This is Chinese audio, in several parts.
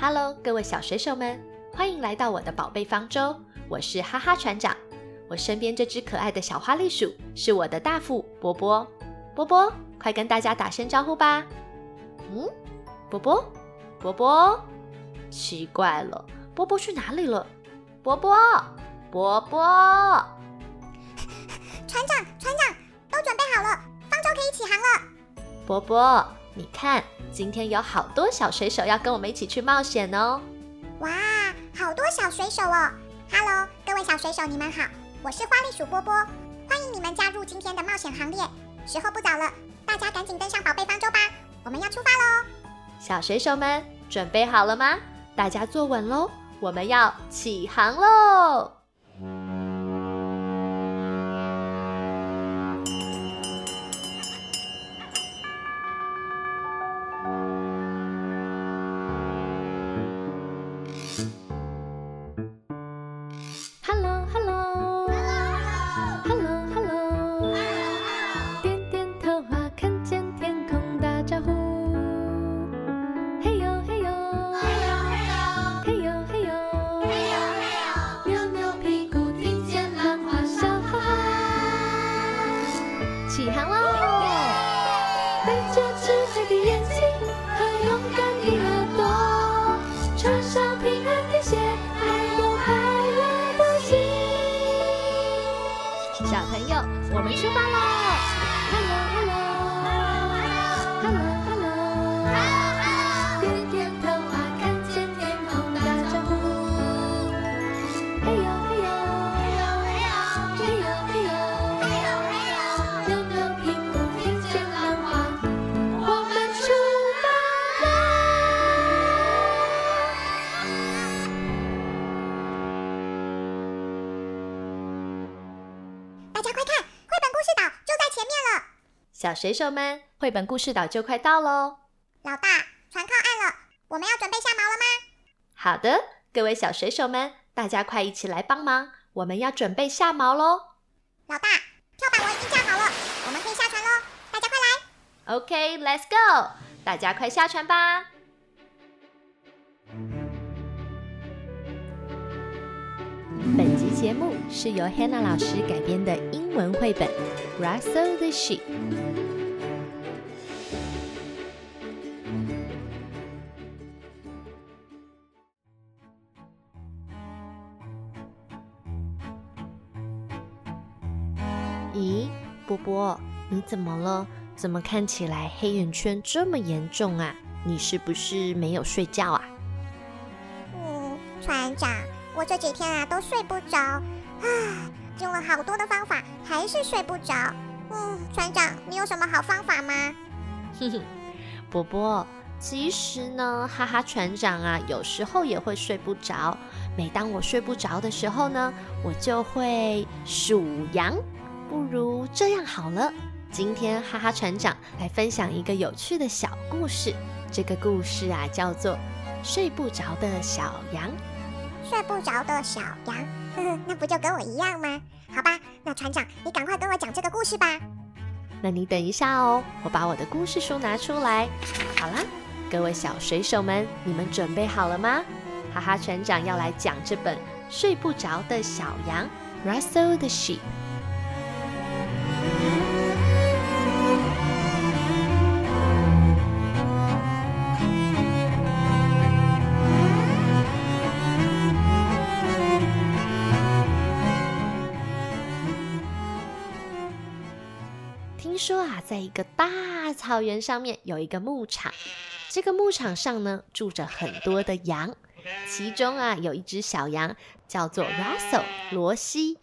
Hello，各位小水手们，欢迎来到我的宝贝方舟。我是哈哈船长，我身边这只可爱的小花栗鼠是我的大副波波。波波，快跟大家打声招呼吧。嗯，波波，波波，奇怪了，波波去哪里了？波波，波波，船长，船长，都准备好了，方舟可以起航了。波波，你看，今天有好多小水手要跟我们一起去冒险哦！哇，好多小水手哦！Hello，各位小水手，你们好，我是花栗鼠波波，欢迎你们加入今天的冒险行列。时候不早了，大家赶紧登上宝贝方舟吧，我们要出发喽！小水手们准备好了吗？大家坐稳喽，我们要起航喽！小朋友，我们出发喽。水手们，绘本故事岛就快到喽！老大，船靠岸了，我们要准备下锚了吗？好的，各位小水手们，大家快一起来帮忙，我们要准备下锚喽！老大，跳板我已经架好了，我们可以下船喽！大家快来！OK，Let's go！大家快下船吧！本集节目是由 Hannah 老师改编的英文绘本《Russell the Sheep》。波波，你怎么了？怎么看起来黑眼圈这么严重啊？你是不是没有睡觉啊？嗯，船长。我这几天啊都睡不着，啊，用了好多的方法还是睡不着。嗯，船长，你有什么好方法吗？哼哼，波波，其实呢，哈哈船长啊，有时候也会睡不着。每当我睡不着的时候呢，我就会数羊。不如这样好了，今天哈哈船长来分享一个有趣的小故事。这个故事啊，叫做《睡不着的小羊》。睡不着的小羊，呵呵，那不就跟我一样吗？好吧，那船长，你赶快跟我讲这个故事吧。那你等一下哦，我把我的故事书拿出来。好啦，各位小水手们，你们准备好了吗？哈哈，船长要来讲这本《睡不着的小羊》（Russell the Sheep）。在一个大草原上面有一个牧场，这个牧场上呢住着很多的羊，其中啊有一只小羊叫做 Russell 罗西。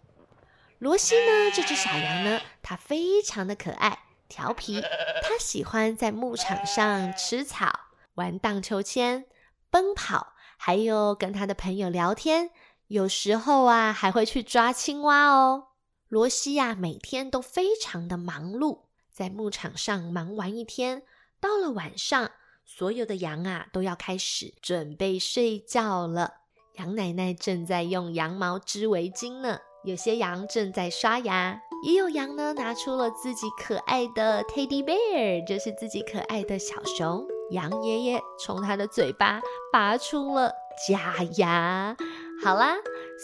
罗西呢这只小羊呢，它非常的可爱、调皮，它喜欢在牧场上吃草、玩荡秋千、奔跑，还有跟它的朋友聊天，有时候啊还会去抓青蛙哦。罗西呀，每天都非常的忙碌。在牧场上忙完一天，到了晚上，所有的羊啊都要开始准备睡觉了。羊奶奶正在用羊毛织围巾呢，有些羊正在刷牙，也有羊呢拿出了自己可爱的 teddy bear，就是自己可爱的小熊。羊爷爷从他的嘴巴拔出了假牙。好啦，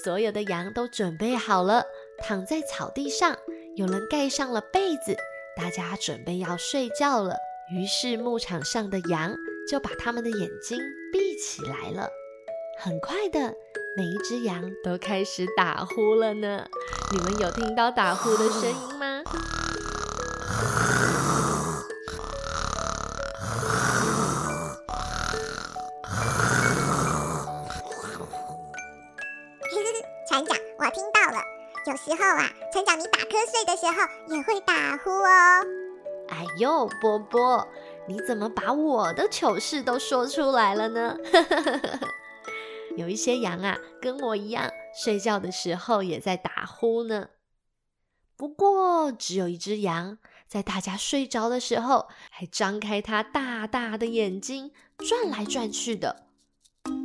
所有的羊都准备好了，躺在草地上，有人盖上了被子，大家准备要睡觉了。于是牧场上的羊就把他们的眼睛闭起来了。很快的，每一只羊都开始打呼了呢。你们有听到打呼的声音吗？睡的时候也会打呼哦。哎呦，波波，你怎么把我的糗事都说出来了呢？有一些羊啊，跟我一样，睡觉的时候也在打呼呢。不过，只有一只羊，在大家睡着的时候，还张开它大大的眼睛，转来转去的。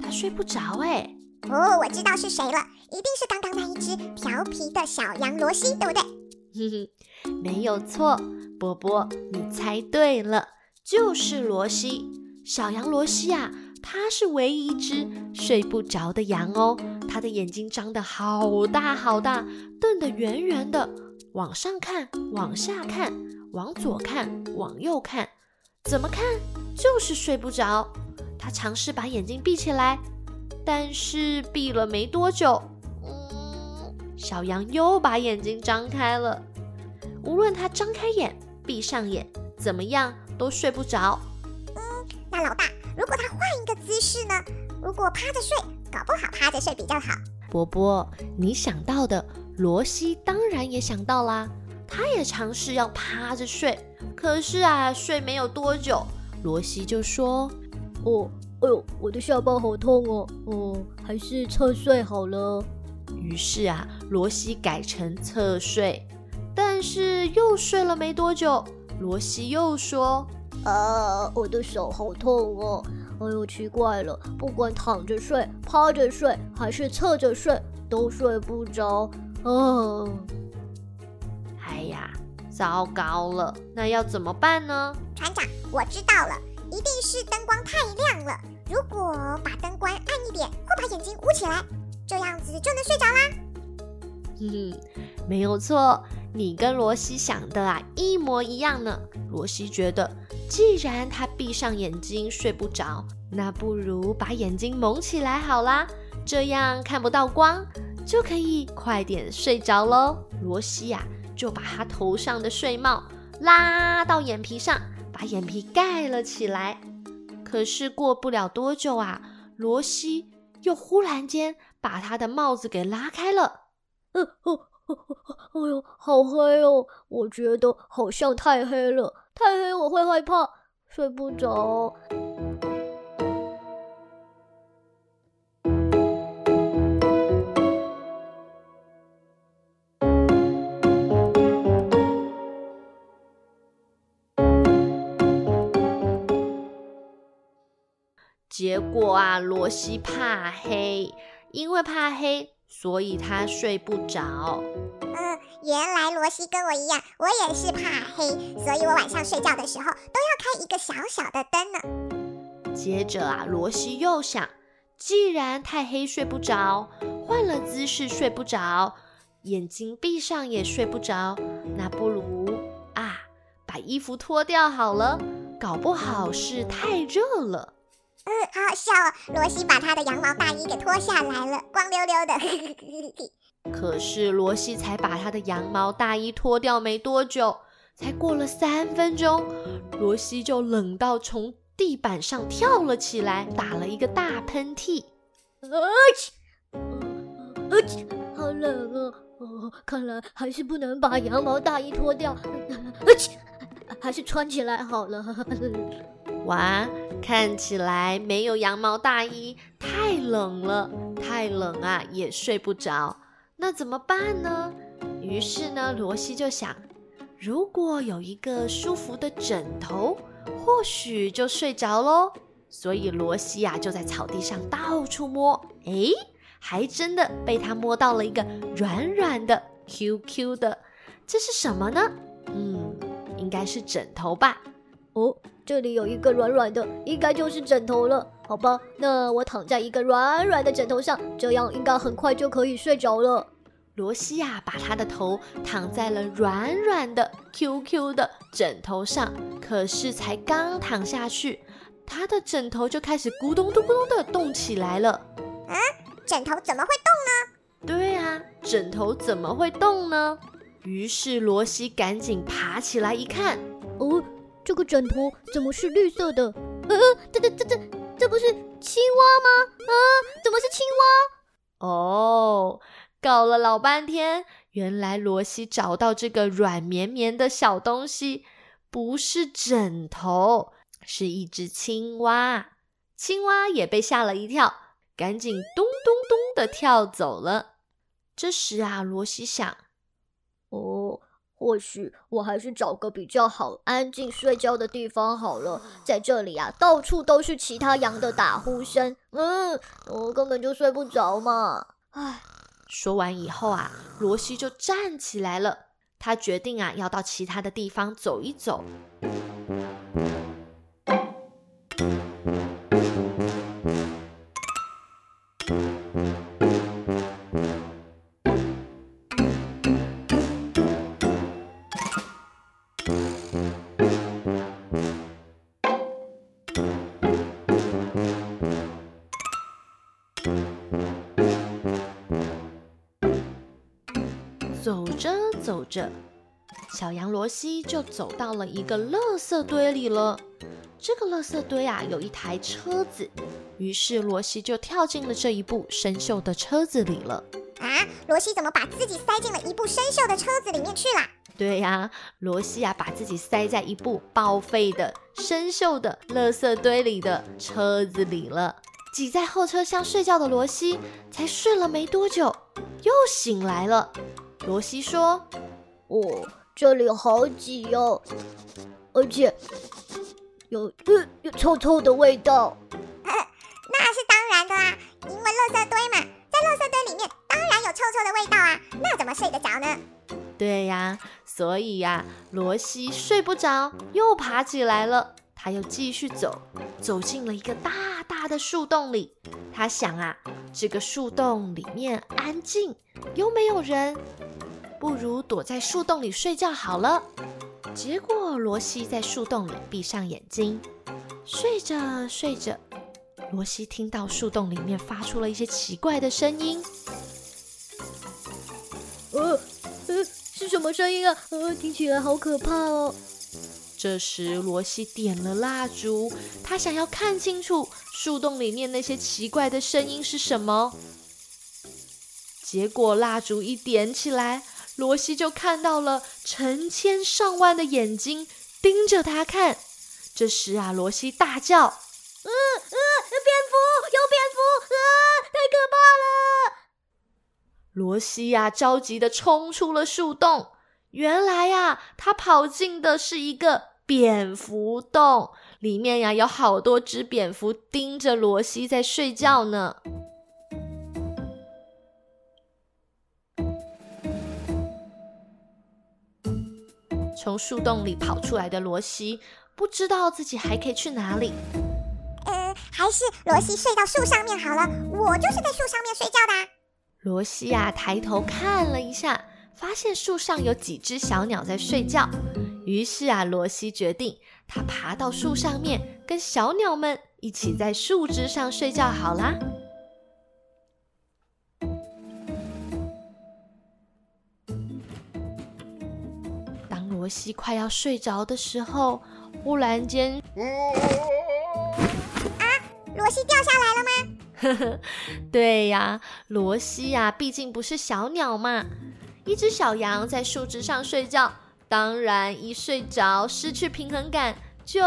它睡不着哎。哦，我知道是谁了，一定是刚刚那一只调皮的小羊罗西，对不对？哼哼，没有错，波波，你猜对了，就是罗西。小羊罗西啊，它是唯一一只睡不着的羊哦。它的眼睛张得好大好大，瞪得圆圆的，往上看，往下看，往左看，往右看，怎么看就是睡不着。它尝试把眼睛闭起来。但是闭了没多久，小羊又把眼睛张开了。无论它张开眼、闭上眼，怎么样都睡不着。嗯，那老大，如果它换一个姿势呢？如果趴着睡，搞不好趴着睡比较好。波波，你想到的，罗西当然也想到啦。他也尝试要趴着睡，可是啊，睡没有多久，罗西就说：“哦。”哎呦，我的下巴好痛哦！哦，还是侧睡好了。于是啊，罗西改成侧睡，但是又睡了没多久，罗西又说：“呃，我的手好痛哦！哎呦，奇怪了，不管躺着睡、趴着睡，还是侧着睡，都睡不着。嗯，哎呀，糟糕了，那要怎么办呢？船长，我知道了。一定是灯光太亮了。如果把灯关暗一点，会把眼睛捂起来，这样子就能睡着啦。哼哼，没有错，你跟罗西想的啊一模一样呢。罗西觉得，既然他闭上眼睛睡不着，那不如把眼睛蒙起来好啦，这样看不到光，就可以快点睡着喽。罗西呀，就把他头上的睡帽拉到眼皮上。把眼皮盖了起来，可是过不了多久啊，罗西又忽然间把他的帽子给拉开了。呃，哦，哎呦，好黑哦！我觉得好像太黑了，太黑我会害怕，睡不着。结果啊，罗西怕黑，因为怕黑，所以他睡不着。嗯，原来罗西跟我一样，我也是怕黑，所以我晚上睡觉的时候都要开一个小小的灯呢。接着啊，罗西又想，既然太黑睡不着，换了姿势睡不着，眼睛闭上也睡不着，那不如啊，把衣服脱掉好了，搞不好是太热了。嗯，好好笑哦！罗西把他的羊毛大衣给脱下来了，光溜溜的。可是罗西才把他的羊毛大衣脱掉没多久，才过了三分钟，罗西就冷到从地板上跳了起来，打了一个大喷嚏。啊嚏！啊嚏！好冷啊！哦，看来还是不能把羊毛大衣脱掉。啊嚏！还是穿起来好了。哇，看起来没有羊毛大衣，太冷了，太冷啊，也睡不着。那怎么办呢？于是呢，罗西就想，如果有一个舒服的枕头，或许就睡着喽。所以罗西呀，就在草地上到处摸，哎，还真的被他摸到了一个软软的、Q Q 的，这是什么呢？嗯，应该是枕头吧。哦，这里有一个软软的，应该就是枕头了。好吧，那我躺在一个软软的枕头上，这样应该很快就可以睡着了。罗西呀，把他的头躺在了软软的 QQ 的枕头上，可是才刚躺下去，他的枕头就开始咕咚咚咕咚的动起来了。嗯，枕头怎么会动呢？对啊，枕头怎么会动呢？于是罗西赶紧爬起来一看，哦，这个枕头怎么是绿色的？呃，这这这这这不是青蛙吗？啊，怎么是青蛙？哦。搞了老半天，原来罗西找到这个软绵绵的小东西，不是枕头，是一只青蛙。青蛙也被吓了一跳，赶紧咚咚咚的跳走了。这时啊，罗西想：或许我还是找个比较好、安静睡觉的地方好了。在这里啊，到处都是其他羊的打呼声，嗯，我根本就睡不着嘛。唉。说完以后啊，罗西就站起来了。他决定啊，要到其他的地方走一走。着走着，小羊罗西就走到了一个垃圾堆里了。这个垃圾堆啊，有一台车子，于是罗西就跳进了这一部生锈的车子里了。啊，罗西怎么把自己塞进了一部生锈的车子里面去了？对呀，罗西啊，把自己塞在一部报废的生锈的垃圾堆里的车子里了。挤在后车厢睡觉的罗西，才睡了没多久，又醒来了。罗西说：“哦，这里好挤哦，而且有呃有臭臭的味道。那是当然的啊，因为垃圾堆嘛，在垃圾堆里面当然有臭臭的味道啊，那怎么睡得着呢？对呀，所以呀，罗西睡不着，又爬起来了。他又继续走，走进了一个大大的树洞里。他想啊，这个树洞里面安静，又没有人。”不如躲在树洞里睡觉好了。结果罗西在树洞里闭上眼睛，睡着睡着，罗西听到树洞里面发出了一些奇怪的声音。呃呃，是什么声音啊？呃，听起来好可怕哦。这时罗西点了蜡烛，他想要看清楚树洞里面那些奇怪的声音是什么。结果蜡烛一点起来。罗西就看到了成千上万的眼睛盯着他看。这时啊，罗西大叫：“呃呃，蝙蝠，有蝙蝠！啊，太可怕了！”罗西呀，着急的冲出了树洞。原来呀，他跑进的是一个蝙蝠洞，里面呀有好多只蝙蝠盯着罗西在睡觉呢。从树洞里跑出来的罗西不知道自己还可以去哪里。呃，还是罗西睡到树上面好了。我就是在树上面睡觉的。罗西呀，抬头看了一下，发现树上有几只小鸟在睡觉。于是啊，罗西决定他爬到树上面，跟小鸟们一起在树枝上睡觉好啦。当罗西快要睡着的时候，忽然间，啊，罗西掉下来了吗？呵呵，对呀，罗西呀，毕竟不是小鸟嘛。一只小羊在树枝上睡觉，当然一睡着失去平衡感，就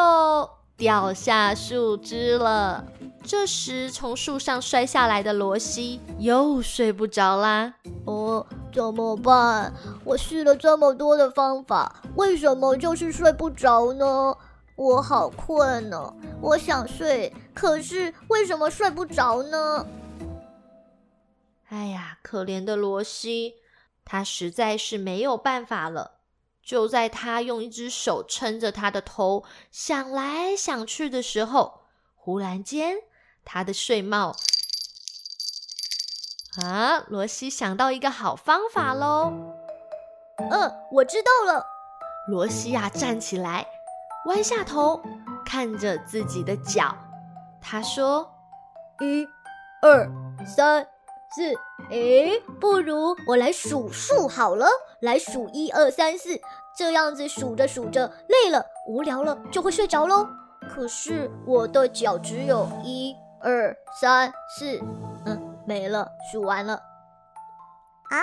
掉下树枝了。这时，从树上摔下来的罗西又睡不着啦。哦，怎么办？我试了这么多的方法，为什么就是睡不着呢？我好困呢，我想睡，可是为什么睡不着呢？哎呀，可怜的罗西，他实在是没有办法了。就在他用一只手撑着他的头，想来想去的时候，忽然间，他的睡帽啊，罗西想到一个好方法喽！嗯，我知道了。罗西呀，站起来，弯下头，看着自己的脚，他说：“一、二、三。”四，诶，不如我来数数好了，来数一二三四，这样子数着数着累了、无聊了就会睡着喽。可是我的脚只有一二三四，嗯，没了，数完了。哦，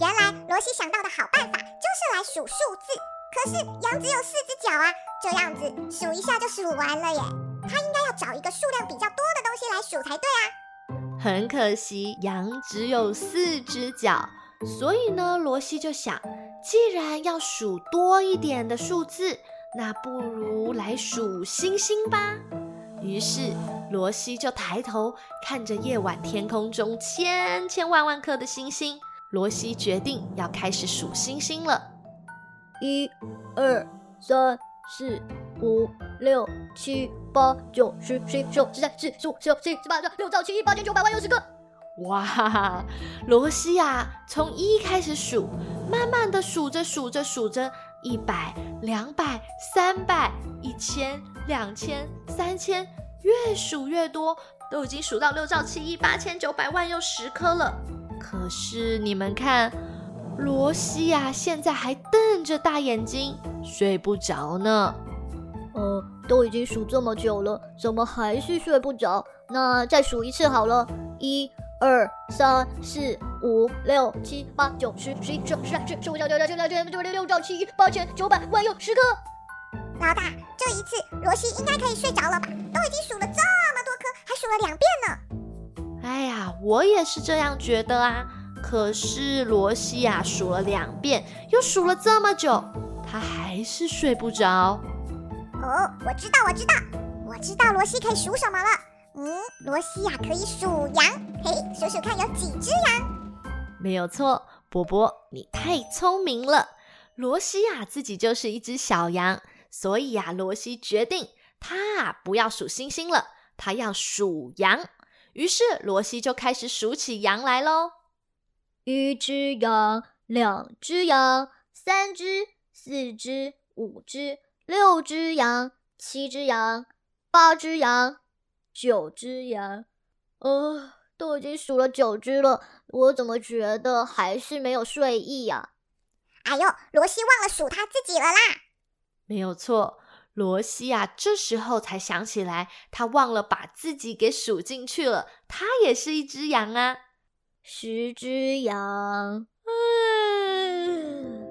原来罗西想到的好办法就是来数数字。可是羊只有四只脚啊，这样子数一下就数完了耶。他应该要找一个数量比较多的东西来数才对啊。很可惜，羊只有四只脚，所以呢，罗西就想，既然要数多一点的数字，那不如来数星星吧。于是，罗西就抬头看着夜晚天空中千千万万颗的星星，罗西决定要开始数星星了。一、二、三、四。五六七八九十十一十二十三十四十五十六十七十八十九六七八千九百万又十个！哇，罗西呀，从一开始数，慢慢的数着数着数着，一百、两百、三百、一千、两千、三千，越数越多，都已经数到六兆七亿八千九百万又十颗了。可是你们看，罗西呀，现在还瞪着大眼睛，睡不着呢。呃，都已经数这么久了，怎么还是睡不着？那再数一次好了，一、二、三、四、五、六、七、八、九、十、十一、十二、十三、十四、十五、十六、十七、十八、十九、二十、二十一、二十、二十二、二十三、二十四、二十五、二十六兆七亿八千九百万又十颗。老大，这一次罗西应该可以睡着了吧？都已经数了这么多颗，还数了两遍呢。哎呀，我也是这样觉得啊。可是罗西呀，数了两遍，又数了这么久，他还是睡不着。哦，我知道，我知道，我知道罗西可以数什么了。嗯，罗西呀，可以数羊，嘿，数数看有几只羊。没有错，波波，你太聪明了。罗西呀，自己就是一只小羊，所以呀，罗西决定他啊不要数星星了，他要数羊。于是罗西就开始数起羊来喽：一只羊，两只羊，三只，四只，五只。六只羊，七只羊，八只羊，九只羊，呃，都已经数了九只了，我怎么觉得还是没有睡意呀？哎呦，罗西忘了数他自己了啦！没有错，罗西啊，这时候才想起来，他忘了把自己给数进去了，他也是一只羊啊，十只羊。嗯，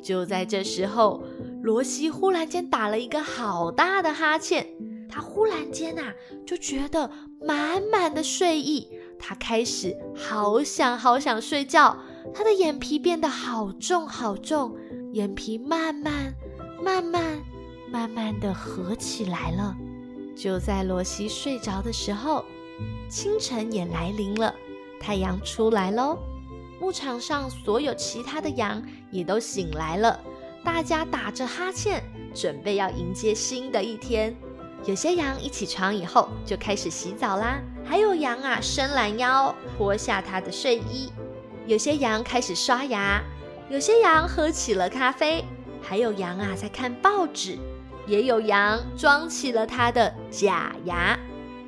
就在这时候。罗西忽然间打了一个好大的哈欠，他忽然间呐、就觉得满满的睡意，他开始好想好想睡觉，他的眼皮变得好重好重，眼皮慢慢慢慢慢慢的合起来了。就在罗西睡着的时候，清晨也来临了，太阳出来喽，牧场上所有其他的羊也都醒来了。大家打着哈欠，准备要迎接新的一天。有些羊一起床以后就开始洗澡啦，还有羊啊伸懒腰，脱下它的睡衣。有些羊开始刷牙，有些羊喝起了咖啡，还有羊啊在看报纸，也有羊装起了它的假牙。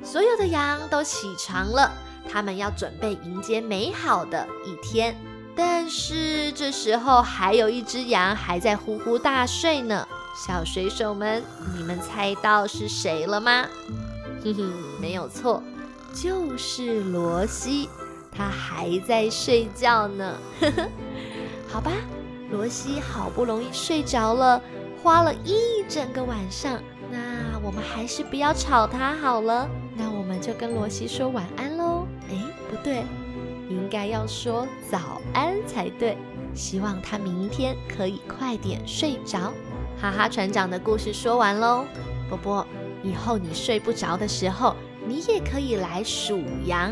所有的羊都起床了，它们要准备迎接美好的一天。但是这时候还有一只羊还在呼呼大睡呢，小水手们，你们猜到是谁了吗？哼哼，没有错，就是罗西，他还在睡觉呢。呵呵，好吧，罗西好不容易睡着了，花了一整个晚上，那我们还是不要吵他好了。那我们就跟罗西说晚安喽。哎，不对。该要说早安才对，希望他明天可以快点睡着。哈哈船长的故事说完喽，波波，以后你睡不着的时候，你也可以来数羊，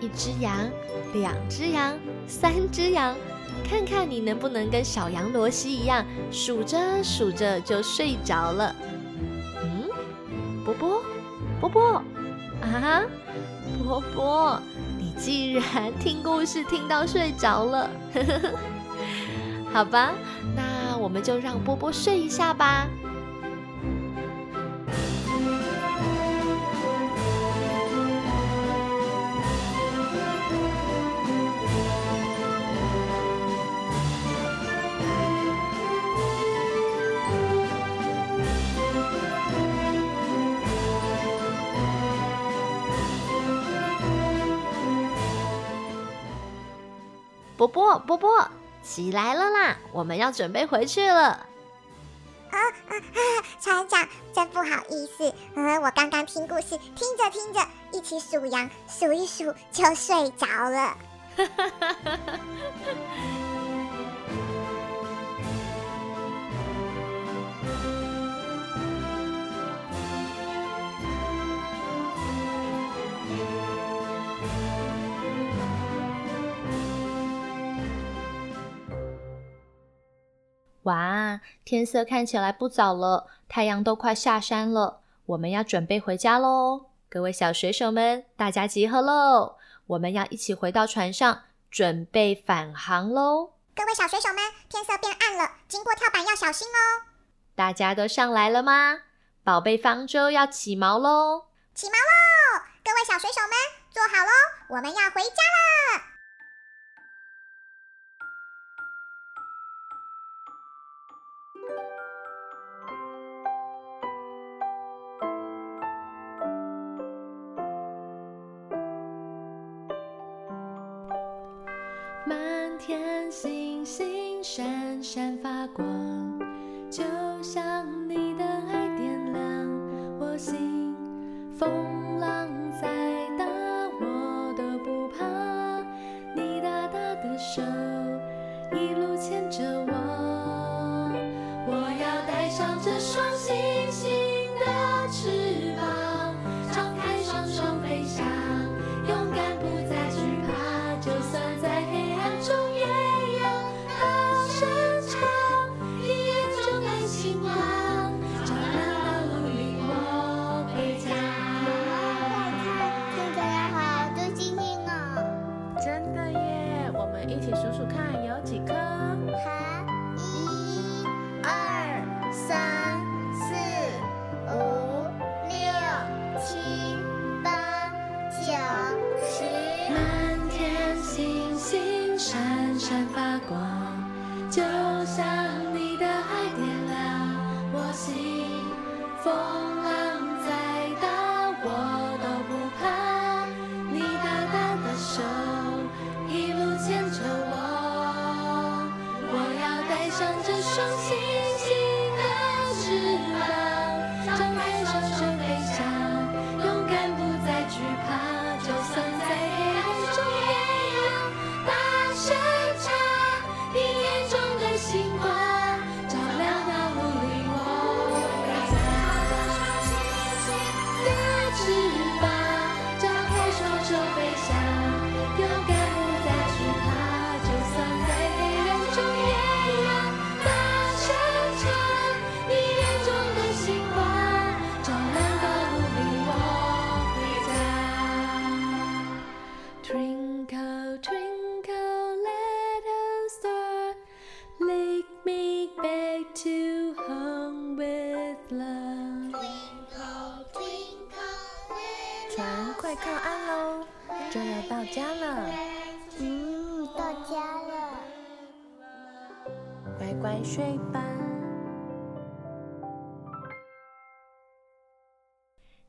一只羊，两只羊，三只羊，看看你能不能跟小羊罗西一样，数着数着就睡着了。嗯，波波，波波，啊，波波，既然听故事听到睡着了，好吧，那我们就让波波睡一下吧。波波，波波，起来了啦！我们要准备回去了。啊啊啊！船长，真不好意思，呃，我刚刚听故事，听着听着，一起数羊，数一数就睡着了。哈哈哈哈哈！哇，天色看起来不早了，太阳都快下山了，我们要准备回家喽！各位小水手们，大家集合喽！我们要一起回到船上，准备返航喽！各位小水手们，天色变暗了，经过跳板要小心哦！大家都上来了吗？宝贝方舟要起锚喽！起锚喽！各位小水手们，坐好喽，我们要回家了！到家了，嗯，到家了。乖乖睡吧。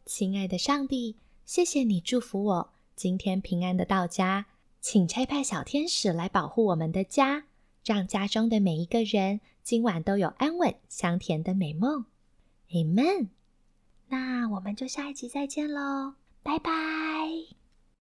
亲爱的上帝，谢谢你祝福我今天平安的到家，请差派小天使来保护我们的家，让家中的每一个人今晚都有安稳香甜的美梦。Amen。那我们就下一集再见喽，拜拜。